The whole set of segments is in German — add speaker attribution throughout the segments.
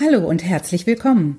Speaker 1: Hallo und herzlich willkommen.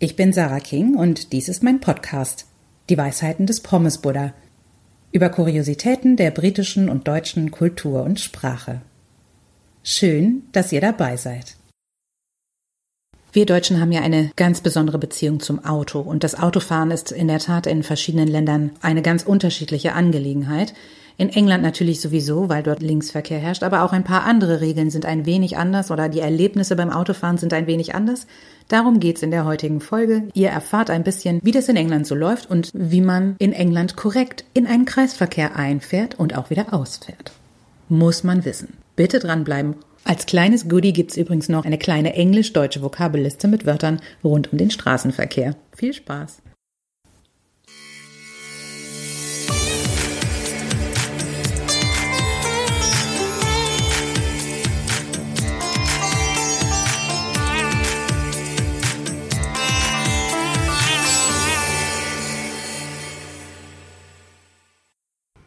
Speaker 1: Ich bin Sarah King und dies ist mein Podcast, Die Weisheiten des Pommes Buddha, über Kuriositäten der britischen und deutschen Kultur und Sprache. Schön, dass ihr dabei seid. Wir Deutschen haben ja eine ganz besondere Beziehung zum Auto und das Autofahren ist in der Tat in verschiedenen Ländern eine ganz unterschiedliche Angelegenheit. In England natürlich sowieso, weil dort Linksverkehr herrscht, aber auch ein paar andere Regeln sind ein wenig anders oder die Erlebnisse beim Autofahren sind ein wenig anders. Darum geht's in der heutigen Folge. Ihr erfahrt ein bisschen, wie das in England so läuft und wie man in England korrekt in einen Kreisverkehr einfährt und auch wieder ausfährt. Muss man wissen. Bitte dranbleiben. Als kleines Goodie gibt's übrigens noch eine kleine englisch-deutsche Vokabelliste mit Wörtern rund um den Straßenverkehr. Viel Spaß!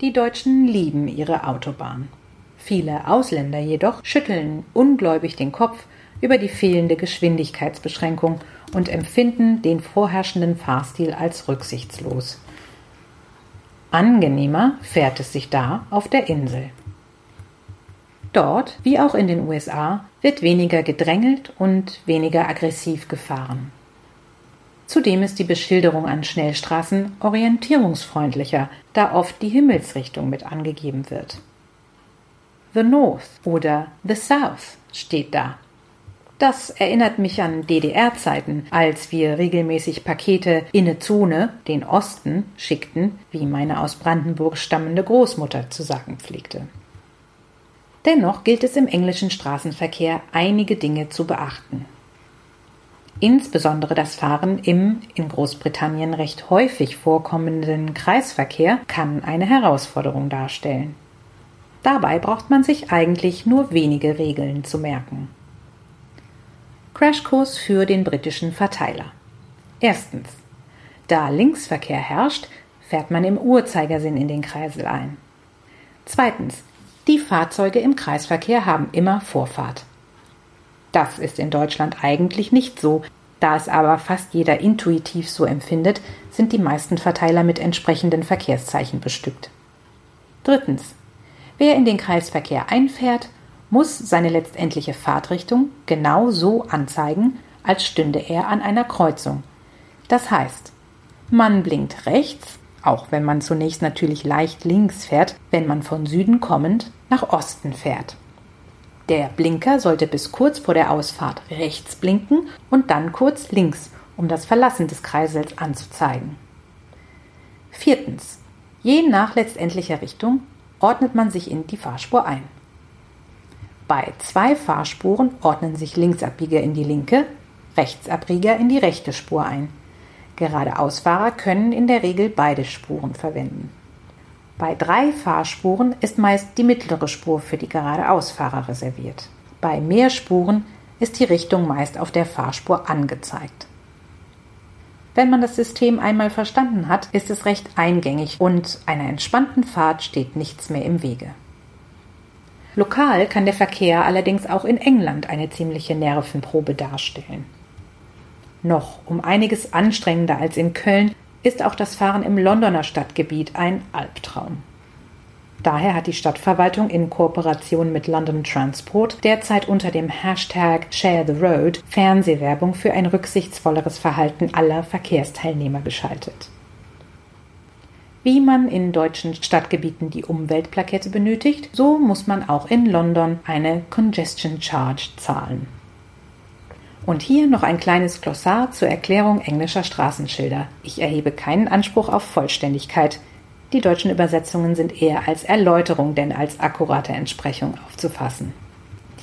Speaker 1: Die Deutschen lieben ihre Autobahn. Viele Ausländer jedoch schütteln ungläubig den Kopf über die fehlende Geschwindigkeitsbeschränkung und empfinden den vorherrschenden Fahrstil als rücksichtslos. Angenehmer fährt es sich da auf der Insel. Dort, wie auch in den USA, wird weniger gedrängelt und weniger aggressiv gefahren. Zudem ist die Beschilderung an Schnellstraßen orientierungsfreundlicher, da oft die Himmelsrichtung mit angegeben wird. The North oder The South steht da. Das erinnert mich an DDR-Zeiten, als wir regelmäßig Pakete in eine Zone, den Osten, schickten, wie meine aus Brandenburg stammende Großmutter zu sagen pflegte. Dennoch gilt es im englischen Straßenverkehr einige Dinge zu beachten. Insbesondere das Fahren im in Großbritannien recht häufig vorkommenden Kreisverkehr kann eine Herausforderung darstellen. Dabei braucht man sich eigentlich nur wenige Regeln zu merken. Crashkurs für den britischen Verteiler. Erstens. Da Linksverkehr herrscht, fährt man im Uhrzeigersinn in den Kreisel ein. Zweitens. Die Fahrzeuge im Kreisverkehr haben immer Vorfahrt. Das ist in Deutschland eigentlich nicht so. Da es aber fast jeder intuitiv so empfindet, sind die meisten Verteiler mit entsprechenden Verkehrszeichen bestückt. Drittens. Wer in den Kreisverkehr einfährt, muss seine letztendliche Fahrtrichtung genau so anzeigen, als stünde er an einer Kreuzung. Das heißt, man blinkt rechts, auch wenn man zunächst natürlich leicht links fährt, wenn man von Süden kommend nach Osten fährt. Der Blinker sollte bis kurz vor der Ausfahrt rechts blinken und dann kurz links, um das Verlassen des Kreisels anzuzeigen. Viertens. Je nach letztendlicher Richtung ordnet man sich in die Fahrspur ein. Bei zwei Fahrspuren ordnen sich Linksabbieger in die linke, Rechtsabbieger in die rechte Spur ein. Geradeausfahrer können in der Regel beide Spuren verwenden. Bei drei Fahrspuren ist meist die mittlere Spur für die Geradeausfahrer reserviert. Bei mehr Spuren ist die Richtung meist auf der Fahrspur angezeigt. Wenn man das System einmal verstanden hat, ist es recht eingängig und einer entspannten Fahrt steht nichts mehr im Wege. Lokal kann der Verkehr allerdings auch in England eine ziemliche Nervenprobe darstellen. Noch um einiges anstrengender als in Köln ist auch das Fahren im Londoner Stadtgebiet ein Albtraum. Daher hat die Stadtverwaltung in Kooperation mit London Transport derzeit unter dem Hashtag Share the Road Fernsehwerbung für ein rücksichtsvolleres Verhalten aller Verkehrsteilnehmer geschaltet. Wie man in deutschen Stadtgebieten die Umweltplakette benötigt, so muss man auch in London eine Congestion Charge zahlen. Und hier noch ein kleines Glossar zur Erklärung englischer Straßenschilder. Ich erhebe keinen Anspruch auf Vollständigkeit. Die deutschen Übersetzungen sind eher als Erläuterung denn als akkurate Entsprechung aufzufassen.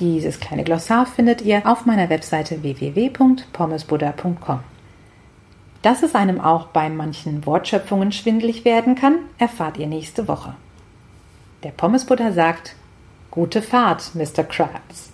Speaker 1: Dieses kleine Glossar findet ihr auf meiner Webseite www.pommesbuddha.com. Dass es einem auch bei manchen Wortschöpfungen schwindlig werden kann, erfahrt ihr nächste Woche. Der Pommesbuddha sagt: Gute Fahrt, Mr. Krabs.